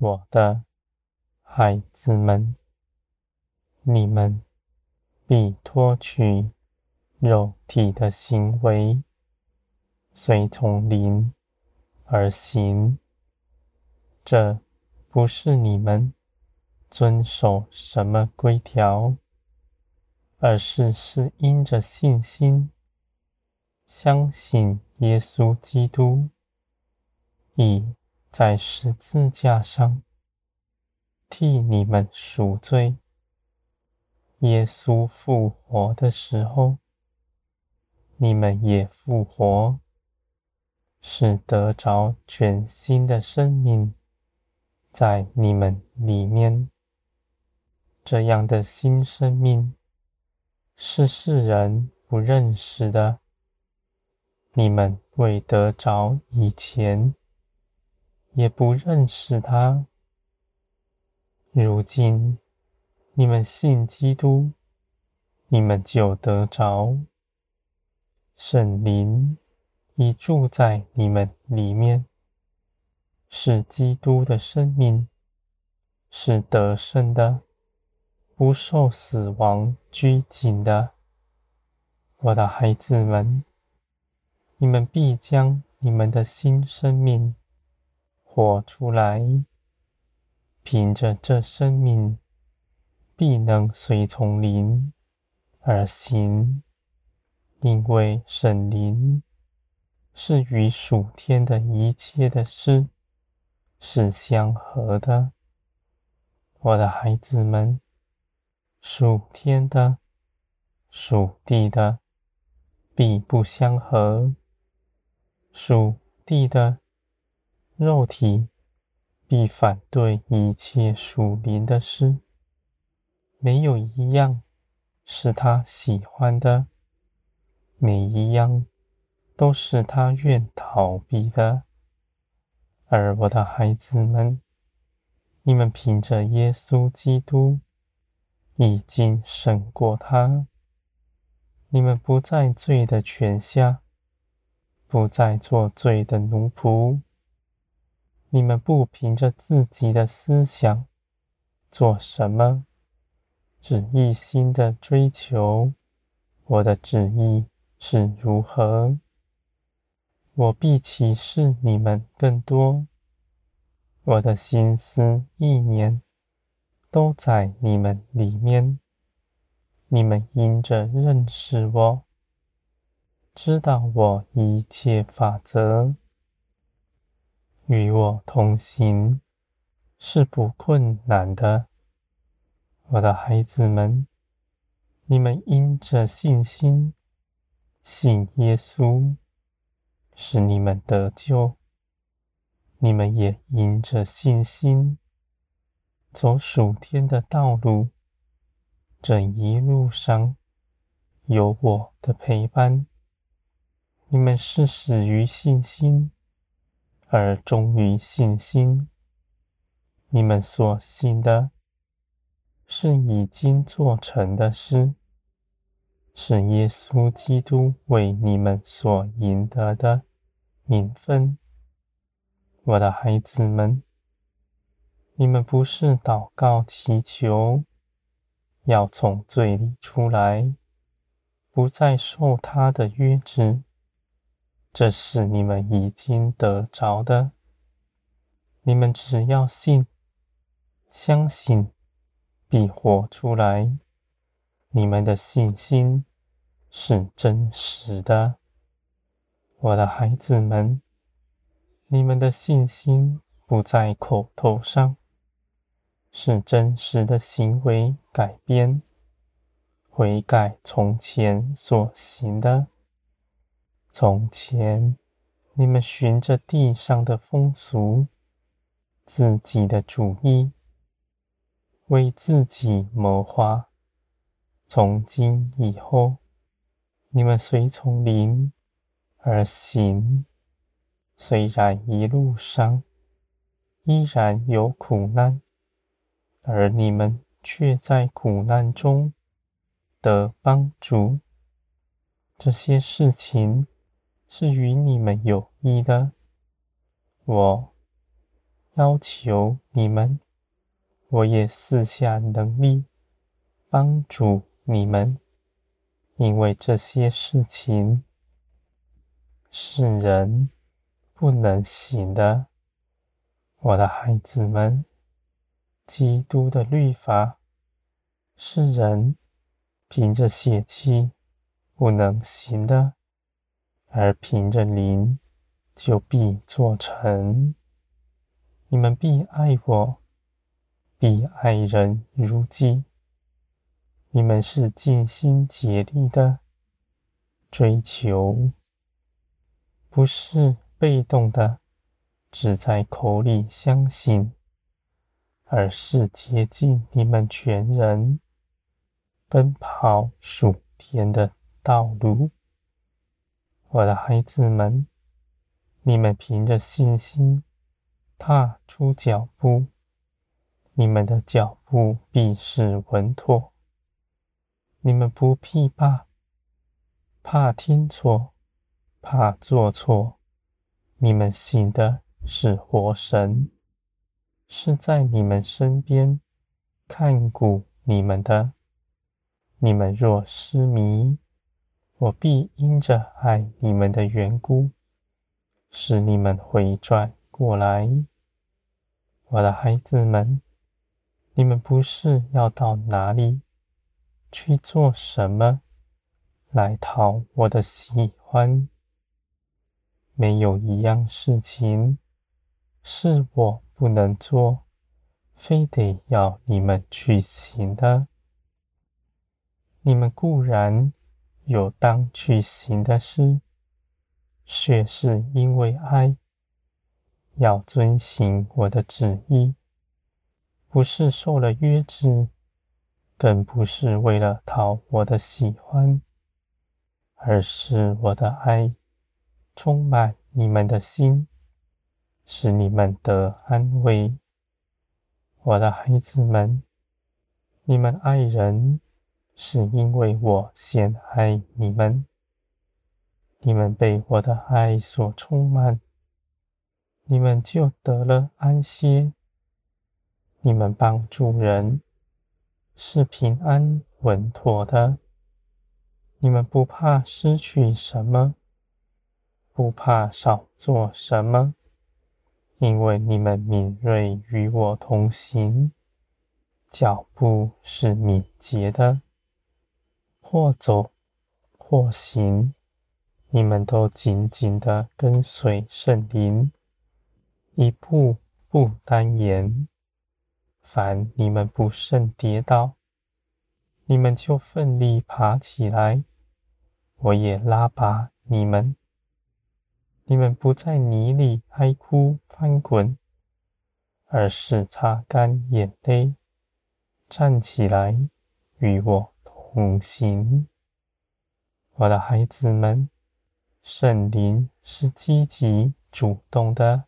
我的孩子们，你们必脱去肉体的行为，随从灵而行。这不是你们遵守什么规条，而是是因着信心，相信耶稣基督以在十字架上替你们赎罪。耶稣复活的时候，你们也复活，是得着全新的生命在你们里面。这样的新生命是世人不认识的。你们未得着以前，也不认识他。如今你们信基督，你们就得着。圣灵已住在你们里面，是基督的生命，是得胜的，不受死亡拘禁的。我的孩子们，你们必将你们的新生命活出来，凭着这生命，必能随从灵而行，因为神灵是与属天的一切的事是相合的。我的孩子们，属天的、属地的，必不相合。属地的肉体必反对一切属灵的事，没有一样是他喜欢的，每一样都是他愿逃避的。而我的孩子们，你们凭着耶稣基督已经胜过他，你们不在罪的权下。不再做罪的奴仆，你们不凭着自己的思想做什么，只一心的追求我的旨意是如何，我必启示你们更多。我的心思意念都在你们里面，你们因着认识我。知道我一切法则，与我同行是不困难的，我的孩子们，你们因着信心信耶稣，使你们得救；你们也因着信心走属天的道路，这一路上有我的陪伴。你们是始于信心，而忠于信心。你们所信的，是已经做成的事，是耶稣基督为你们所赢得的名分。我的孩子们，你们不是祷告祈求，要从罪里出来，不再受他的约制。这是你们已经得着的，你们只要信、相信，必活出来。你们的信心是真实的，我的孩子们，你们的信心不在口头上，是真实的行为改变，悔改从前所行的。从前，你们循着地上的风俗、自己的主意，为自己谋划；从今以后，你们随从灵而行。虽然一路上依然有苦难，而你们却在苦难中得帮助。这些事情。是与你们有益的。我要求你们，我也赐下能力帮助你们，因为这些事情是人不能行的。我的孩子们，基督的律法是人凭着血气不能行的，而凭着灵就必做成。你们必爱我，必爱人如己。你们是尽心竭力的追求，不是被动的，只在口里相信，而是竭尽你们全人，奔跑属天的道路。我的孩子们，你们凭着信心。踏出脚步，你们的脚步必是稳妥。你们不必怕，怕听错，怕做错。你们信的是活神，是在你们身边看顾你们的。你们若失迷，我必因着爱你们的缘故，使你们回转。过来，我的孩子们，你们不是要到哪里去做什么来讨我的喜欢？没有一样事情是我不能做，非得要你们去行的。你们固然有当去行的事，却是因为爱。要遵行我的旨意，不是受了约制，更不是为了讨我的喜欢，而是我的爱充满你们的心，使你们得安慰。我的孩子们，你们爱人，是因为我先爱你们，你们被我的爱所充满。你们就得了安歇。你们帮助人是平安稳妥的。你们不怕失去什么，不怕少做什么，因为你们敏锐与我同行，脚步是敏捷的。或走或行，你们都紧紧的跟随圣灵。一步不单言，凡你们不慎跌倒，你们就奋力爬起来，我也拉拔你们。你们不在泥里哀哭翻滚，而是擦干眼泪，站起来与我同行。我的孩子们，圣灵是积极主动的。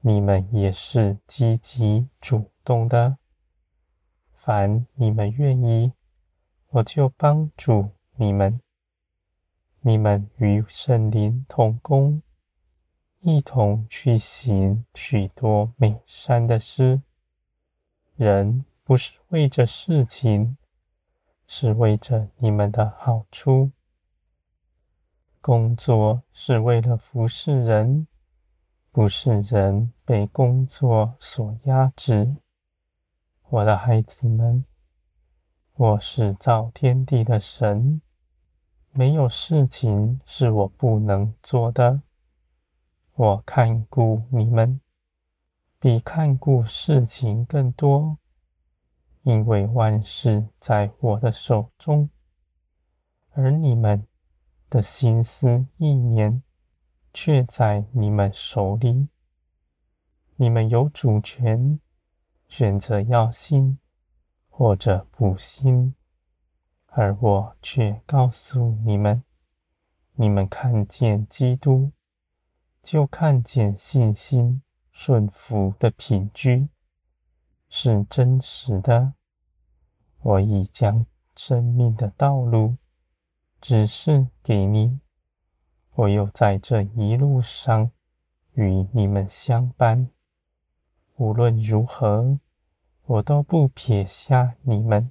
你们也是积极主动的，凡你们愿意，我就帮助你们。你们与圣灵同工，一同去行许多美善的事。人不是为着事情，是为着你们的好处。工作是为了服侍人。不是人被工作所压制，我的孩子们，我是造天地的神，没有事情是我不能做的。我看顾你们，比看顾事情更多，因为万事在我的手中，而你们的心思意念。却在你们手里，你们有主权，选择要信或者不信，而我却告诉你们：你们看见基督，就看见信心顺服的凭据，是真实的。我已将生命的道路指示给你。我又在这一路上与你们相伴，无论如何，我都不撇下你们。